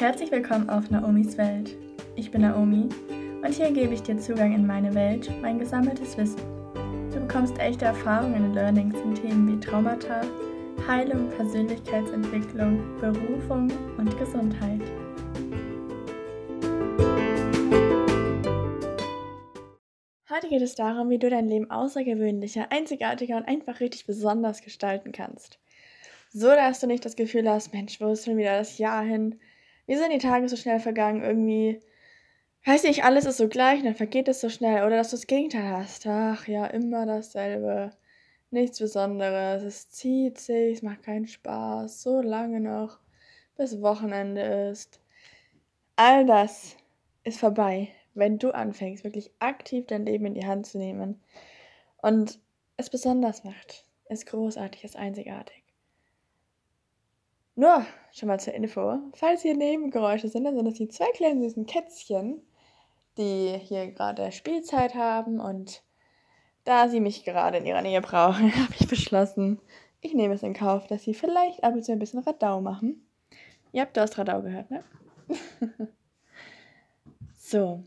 Herzlich willkommen auf Naomis Welt. Ich bin Naomi und hier gebe ich dir Zugang in meine Welt, mein gesammeltes Wissen. Du bekommst echte Erfahrungen und Learnings in Themen wie Traumata, Heilung, Persönlichkeitsentwicklung, Berufung und Gesundheit. Heute geht es darum, wie du dein Leben außergewöhnlicher, einzigartiger und einfach richtig besonders gestalten kannst. So, dass du nicht das Gefühl hast, Mensch, wo ist schon wieder das Jahr hin? Wie sind die Tage so schnell vergangen? Irgendwie, weiß nicht, alles ist so gleich dann vergeht es so schnell. Oder dass du das Gegenteil hast. Ach ja, immer dasselbe. Nichts Besonderes. Es zieht sich, es macht keinen Spaß. So lange noch, bis Wochenende ist. All das ist vorbei wenn du anfängst, wirklich aktiv dein Leben in die Hand zu nehmen und es besonders macht, ist großartig, ist einzigartig. Nur schon mal zur Info, falls hier Nebengeräusche sind, dann sind das die zwei kleinen süßen Kätzchen, die hier gerade Spielzeit haben und da sie mich gerade in ihrer Nähe brauchen, habe ich beschlossen, ich nehme es in Kauf, dass sie vielleicht ab und zu ein bisschen Radau machen. Ihr habt das Radau gehört, ne? so,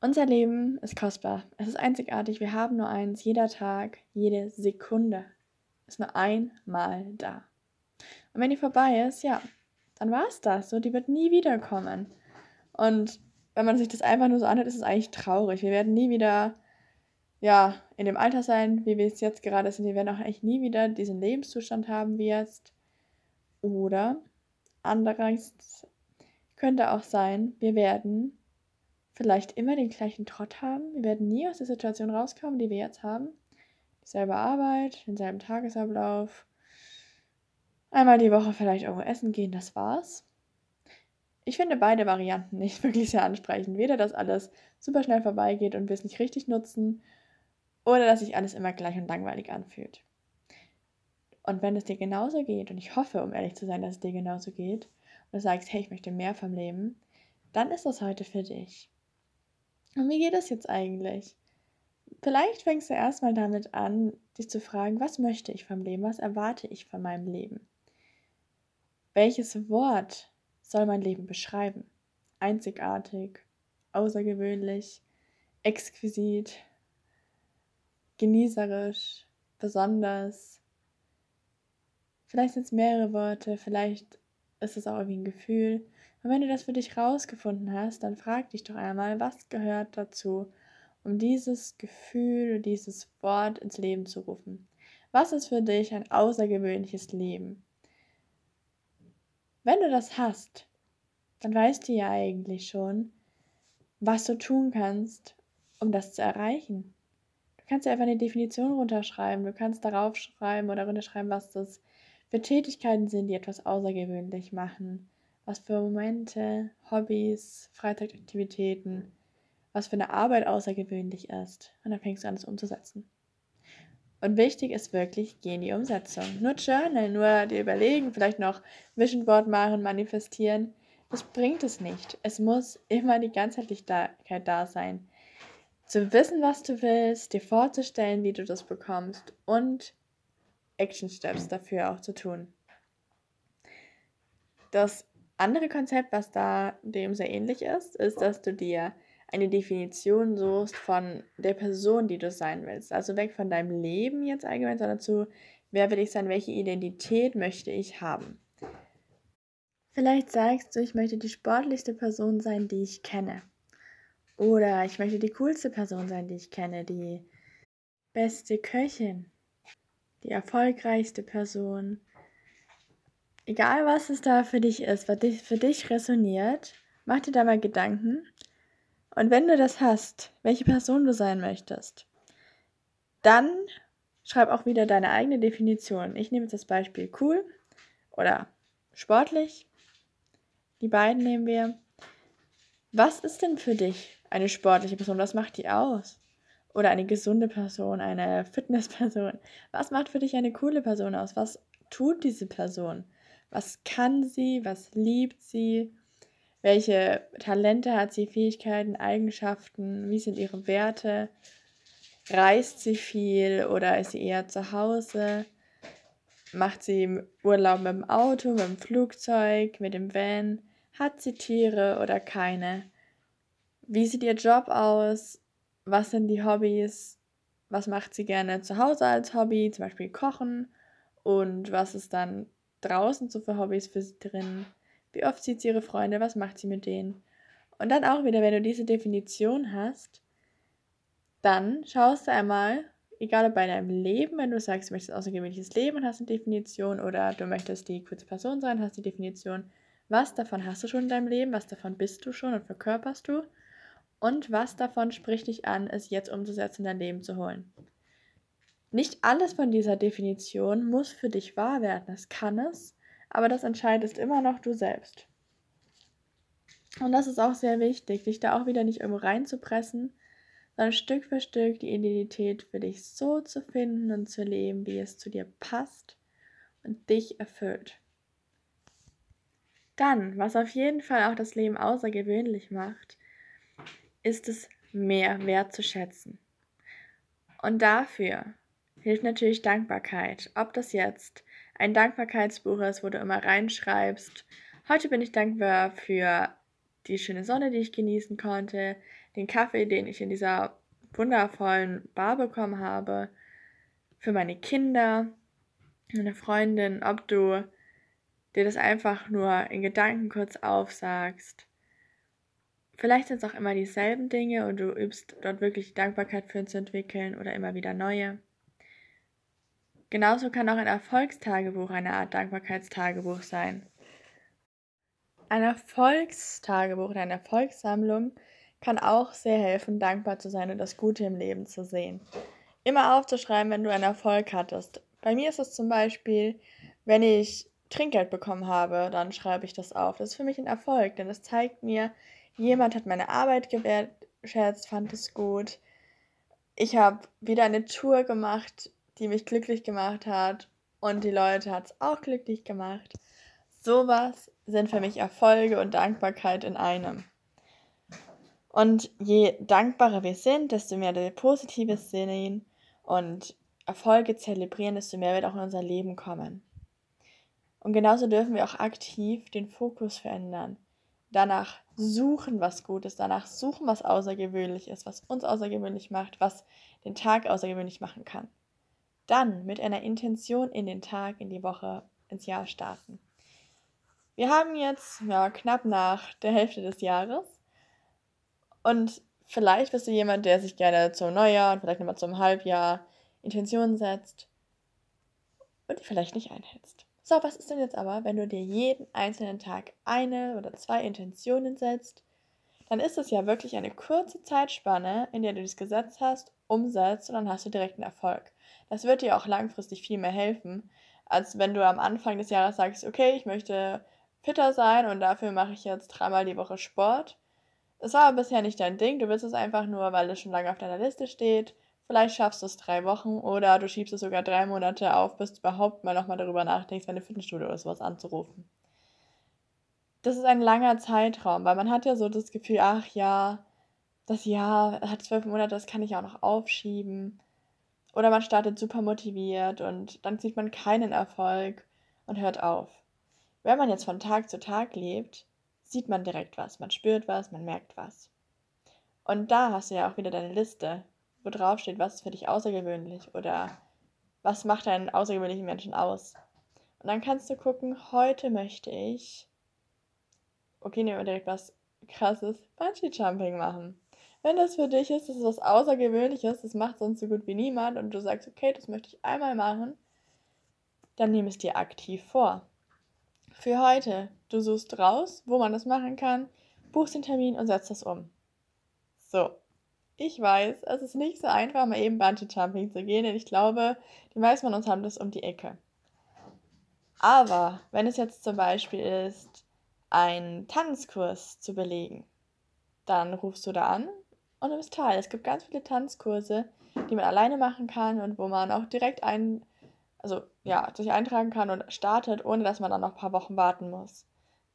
unser Leben ist kostbar. Es ist einzigartig. Wir haben nur eins. Jeder Tag, jede Sekunde ist nur einmal da. Und wenn die vorbei ist, ja, dann war es das. So, die wird nie wiederkommen. Und wenn man sich das einfach nur so anhört, ist es eigentlich traurig. Wir werden nie wieder, ja, in dem Alter sein, wie wir es jetzt gerade sind. Wir werden auch eigentlich nie wieder diesen Lebenszustand haben wie jetzt. Oder andererseits könnte auch sein, wir werden vielleicht immer den gleichen Trott haben. Wir werden nie aus der Situation rauskommen, die wir jetzt haben. Dieselbe Arbeit, denselben Tagesablauf. Einmal die Woche vielleicht irgendwo essen gehen, das war's. Ich finde beide Varianten nicht wirklich sehr ansprechend. Weder, dass alles super schnell vorbeigeht und wir es nicht richtig nutzen, oder dass sich alles immer gleich und langweilig anfühlt. Und wenn es dir genauso geht, und ich hoffe, um ehrlich zu sein, dass es dir genauso geht, und du sagst, hey, ich möchte mehr vom Leben, dann ist das heute für dich. Und wie geht es jetzt eigentlich? Vielleicht fängst du erstmal damit an, dich zu fragen, was möchte ich vom Leben, was erwarte ich von meinem Leben? Welches Wort soll mein Leben beschreiben? Einzigartig, außergewöhnlich, exquisit, genießerisch, besonders. Vielleicht sind es mehrere Worte, vielleicht ist es auch irgendwie ein Gefühl. Und wenn du das für dich rausgefunden hast, dann frag dich doch einmal, was gehört dazu, um dieses Gefühl, dieses Wort ins Leben zu rufen. Was ist für dich ein außergewöhnliches Leben? Wenn du das hast, dann weißt du ja eigentlich schon, was du tun kannst, um das zu erreichen. Du kannst ja einfach eine Definition runterschreiben, du kannst darauf schreiben oder runterschreiben, was das für Tätigkeiten sind, die etwas außergewöhnlich machen was für Momente, Hobbys, Freizeitaktivitäten, was für eine Arbeit außergewöhnlich ist. Und dann fängst du an, es umzusetzen. Und wichtig ist wirklich, geh in die Umsetzung. Nur Journal, nur dir überlegen, vielleicht noch Vision Board machen, manifestieren. Das bringt es nicht. Es muss immer die Ganzheitlichkeit da sein. Zu wissen, was du willst, dir vorzustellen, wie du das bekommst und Action Steps dafür auch zu tun. Das andere Konzept, was da dem sehr ähnlich ist, ist, dass du dir eine Definition suchst von der Person, die du sein willst. Also weg von deinem Leben jetzt allgemein, sondern zu, wer will ich sein, welche Identität möchte ich haben. Vielleicht sagst du, ich möchte die sportlichste Person sein, die ich kenne. Oder ich möchte die coolste Person sein, die ich kenne, die beste Köchin, die erfolgreichste Person, Egal, was es da für dich ist, was für dich resoniert, mach dir da mal Gedanken. Und wenn du das hast, welche Person du sein möchtest, dann schreib auch wieder deine eigene Definition. Ich nehme jetzt das Beispiel cool oder sportlich. Die beiden nehmen wir. Was ist denn für dich eine sportliche Person? Was macht die aus? Oder eine gesunde Person, eine Fitnessperson? Was macht für dich eine coole Person aus? Was tut diese Person? Was kann sie? Was liebt sie? Welche Talente hat sie, Fähigkeiten, Eigenschaften? Wie sind ihre Werte? Reist sie viel oder ist sie eher zu Hause? macht sie Urlaub mit dem Auto, mit dem Flugzeug, mit dem Van? Hat sie Tiere oder keine? Wie sieht ihr Job aus? Was sind die Hobbys? Was macht sie gerne zu Hause als Hobby, zum Beispiel Kochen? Und was ist dann draußen so für Hobbys für sie drin? Wie oft sieht sie ihre Freunde? Was macht sie mit denen? Und dann auch wieder, wenn du diese Definition hast, dann schaust du einmal, egal ob bei deinem Leben, wenn du sagst, du möchtest ein außergewöhnliches Leben und hast eine Definition oder du möchtest die kurze Person sein, hast die Definition, was davon hast du schon in deinem Leben, was davon bist du schon und verkörperst du und was davon spricht dich an, es jetzt umzusetzen, in dein Leben zu holen. Nicht alles von dieser Definition muss für dich wahr werden, das kann es, aber das entscheidest immer noch du selbst. Und das ist auch sehr wichtig, dich da auch wieder nicht irgendwo reinzupressen, sondern Stück für Stück die Identität für dich so zu finden und zu leben, wie es zu dir passt und dich erfüllt. Dann, was auf jeden Fall auch das Leben außergewöhnlich macht, ist es mehr wertzuschätzen. Und dafür hilft natürlich Dankbarkeit. Ob das jetzt ein Dankbarkeitsbuch ist, wo du immer reinschreibst, heute bin ich dankbar für die schöne Sonne, die ich genießen konnte, den Kaffee, den ich in dieser wundervollen Bar bekommen habe, für meine Kinder, meine Freundin, ob du dir das einfach nur in Gedanken kurz aufsagst. Vielleicht sind es auch immer dieselben Dinge und du übst dort wirklich Dankbarkeit für zu entwickeln oder immer wieder neue. Genauso kann auch ein Erfolgstagebuch eine Art Dankbarkeitstagebuch sein. Ein Erfolgstagebuch oder eine Erfolgssammlung kann auch sehr helfen, dankbar zu sein und das Gute im Leben zu sehen. Immer aufzuschreiben, wenn du einen Erfolg hattest. Bei mir ist es zum Beispiel, wenn ich Trinkgeld bekommen habe, dann schreibe ich das auf. Das ist für mich ein Erfolg, denn es zeigt mir, jemand hat meine Arbeit gewertschätzt, fand es gut. Ich habe wieder eine Tour gemacht, die mich glücklich gemacht hat und die Leute hat es auch glücklich gemacht. Sowas sind für mich Erfolge und Dankbarkeit in einem. Und je dankbarer wir sind, desto mehr wir Positives sehen und Erfolge zelebrieren, desto mehr wird auch in unser Leben kommen. Und genauso dürfen wir auch aktiv den Fokus verändern. Danach suchen, was gut ist, danach suchen, was außergewöhnlich ist, was uns außergewöhnlich macht, was den Tag außergewöhnlich machen kann. Dann mit einer Intention in den Tag, in die Woche, ins Jahr starten. Wir haben jetzt ja, knapp nach der Hälfte des Jahres und vielleicht bist du jemand, der sich gerne zum Neujahr und vielleicht nochmal zum Halbjahr Intentionen setzt und die vielleicht nicht einhältst. So, was ist denn jetzt aber, wenn du dir jeden einzelnen Tag eine oder zwei Intentionen setzt? Dann ist es ja wirklich eine kurze Zeitspanne, in der du das Gesetz hast, umsetzt und dann hast du direkt einen Erfolg. Das wird dir auch langfristig viel mehr helfen, als wenn du am Anfang des Jahres sagst, okay, ich möchte fitter sein und dafür mache ich jetzt dreimal die Woche Sport. Das war aber bisher nicht dein Ding. Du willst es einfach nur, weil es schon lange auf deiner Liste steht. Vielleicht schaffst du es drei Wochen oder du schiebst es sogar drei Monate auf, bis du überhaupt mal nochmal darüber nachdenkst, eine Fitnessstudio oder sowas anzurufen. Das ist ein langer Zeitraum, weil man hat ja so das Gefühl, ach ja, das Jahr hat zwölf Monate, das kann ich auch noch aufschieben. Oder man startet super motiviert und dann sieht man keinen Erfolg und hört auf. Wenn man jetzt von Tag zu Tag lebt, sieht man direkt was, man spürt was, man merkt was. Und da hast du ja auch wieder deine Liste, wo drauf steht, was ist für dich außergewöhnlich oder was macht einen außergewöhnlichen Menschen aus. Und dann kannst du gucken, heute möchte ich, okay, nehmen wir direkt was krasses, Bungee Jumping machen. Wenn das für dich ist, das ist was Außergewöhnliches, das macht sonst so gut wie niemand und du sagst, okay, das möchte ich einmal machen, dann nimm es dir aktiv vor für heute. Du suchst raus, wo man das machen kann, buchst den Termin und setzt das um. So. Ich weiß, es ist nicht so einfach, mal eben Bungee Jumping zu gehen, denn ich glaube, die meisten von uns haben das um die Ecke. Aber wenn es jetzt zum Beispiel ist, einen Tanzkurs zu belegen, dann rufst du da an und nimmst teil. Es gibt ganz viele Tanzkurse, die man alleine machen kann und wo man auch direkt einen also ja, sich eintragen kann und startet, ohne dass man dann noch ein paar Wochen warten muss.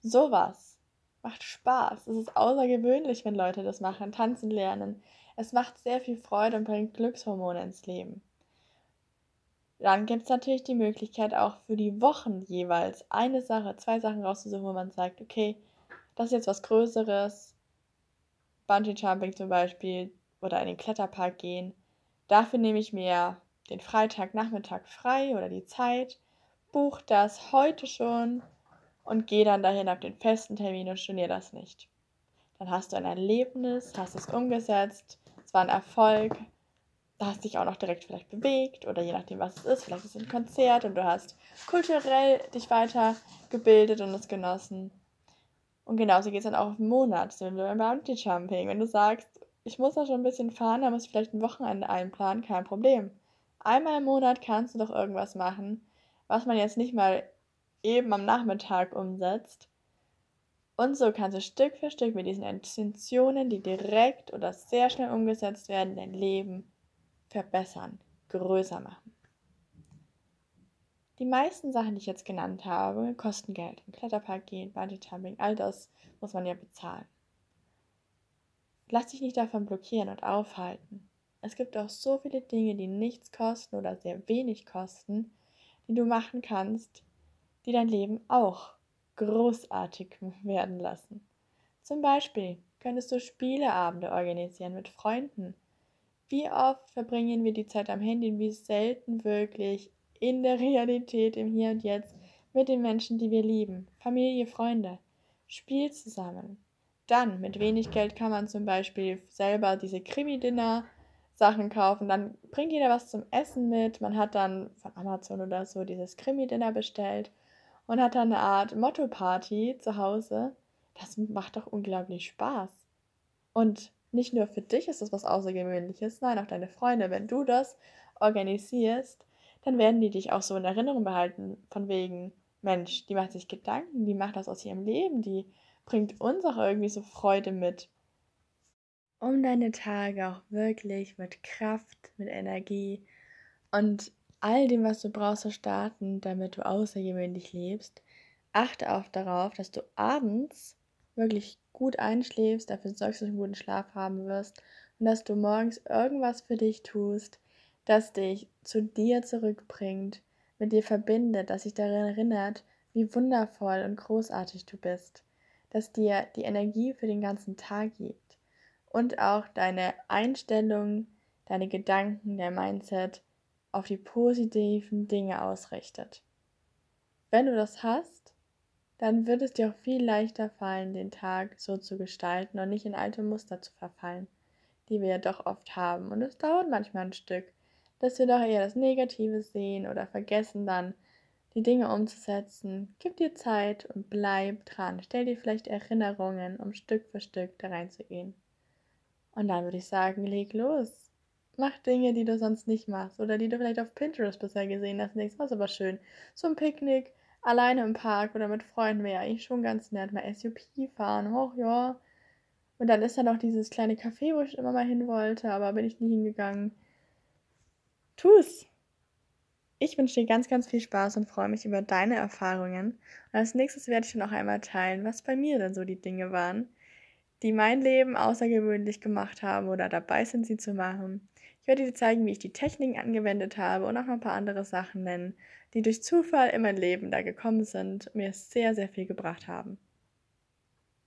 Sowas macht Spaß. Es ist außergewöhnlich, wenn Leute das machen, tanzen lernen. Es macht sehr viel Freude und bringt Glückshormone ins Leben. Dann gibt es natürlich die Möglichkeit, auch für die Wochen jeweils eine Sache, zwei Sachen rauszusuchen, wo man sagt, okay, das ist jetzt was Größeres, Bungee Jumping zum Beispiel oder in den Kletterpark gehen. Dafür nehme ich mir den Freitagnachmittag frei oder die Zeit, buche das heute schon und gehe dann dahin auf den festen Termin und storniere das nicht. Dann hast du ein Erlebnis, hast es umgesetzt, es war ein Erfolg, da hast dich auch noch direkt vielleicht bewegt oder je nachdem, was es ist, vielleicht ist es ein Konzert und du hast kulturell dich weitergebildet und es genossen. Und genauso geht es dann auch auf den Monat, so wie beim Bounty Jumping. Wenn du sagst, ich muss da schon ein bisschen fahren, dann muss ich vielleicht ein Wochenende einplanen, kein Problem. Einmal im Monat kannst du doch irgendwas machen, was man jetzt nicht mal eben am Nachmittag umsetzt. Und so kannst du Stück für Stück mit diesen Intentionen, die direkt oder sehr schnell umgesetzt werden, dein Leben verbessern, größer machen. Die meisten Sachen, die ich jetzt genannt habe, kosten Geld. Im Kletterpark gehen, Bungee-Jumping, all das muss man ja bezahlen. Lass dich nicht davon blockieren und aufhalten. Es gibt auch so viele Dinge, die nichts kosten oder sehr wenig kosten, die du machen kannst, die dein Leben auch großartig werden lassen. Zum Beispiel könntest du Spieleabende organisieren mit Freunden. Wie oft verbringen wir die Zeit am Handy und wie selten wirklich in der Realität, im Hier und Jetzt, mit den Menschen, die wir lieben. Familie, Freunde. Spiel zusammen. Dann, mit wenig Geld kann man zum Beispiel selber diese Krimi-Dinner Sachen kaufen. Dann bringt jeder was zum Essen mit. Man hat dann von Amazon oder so dieses Krimi-Dinner bestellt und hat dann eine Art Motto-Party zu Hause. Das macht doch unglaublich Spaß. Und nicht nur für dich ist das was Außergewöhnliches, nein, auch deine Freunde. Wenn du das organisierst, dann werden die dich auch so in Erinnerung behalten, von wegen, Mensch, die macht sich Gedanken, die macht das aus ihrem Leben, die bringt uns auch irgendwie so Freude mit. Um deine Tage auch wirklich mit Kraft, mit Energie und all dem, was du brauchst, zu starten, damit du außergewöhnlich lebst, achte auch darauf, dass du abends wirklich gut einschläfst, dafür sorgst, dass du einen guten Schlaf haben wirst und dass du morgens irgendwas für dich tust, das dich zu dir zurückbringt, mit dir verbindet, das dich daran erinnert, wie wundervoll und großartig du bist, das dir die Energie für den ganzen Tag gibt und auch deine Einstellung, deine Gedanken, dein Mindset auf die positiven Dinge ausrichtet. Wenn du das hast, dann wird es dir auch viel leichter fallen, den Tag so zu gestalten und nicht in alte Muster zu verfallen, die wir ja doch oft haben. Und es dauert manchmal ein Stück, dass wir doch eher das Negative sehen oder vergessen dann, die Dinge umzusetzen. Gib dir Zeit und bleib dran. Stell dir vielleicht Erinnerungen, um Stück für Stück da reinzugehen. Und dann würde ich sagen, leg los. Mach Dinge, die du sonst nicht machst oder die du vielleicht auf Pinterest bisher gesehen hast. Nächstes Mal ist aber schön. So ein Picknick alleine im Park oder mit Freunden wäre eigentlich schon ganz nett. Mal SUP fahren. Hoch, ja. Und dann ist da noch dieses kleine Café, wo ich immer mal hin wollte, aber bin ich nie hingegangen. Tu es! Ich wünsche dir ganz, ganz viel Spaß und freue mich über deine Erfahrungen. Und als nächstes werde ich dann auch einmal teilen, was bei mir dann so die Dinge waren, die mein Leben außergewöhnlich gemacht haben oder dabei sind, sie zu machen. Ich werde dir zeigen, wie ich die Techniken angewendet habe und auch noch ein paar andere Sachen nennen, die durch Zufall in mein Leben da gekommen sind und mir sehr, sehr viel gebracht haben.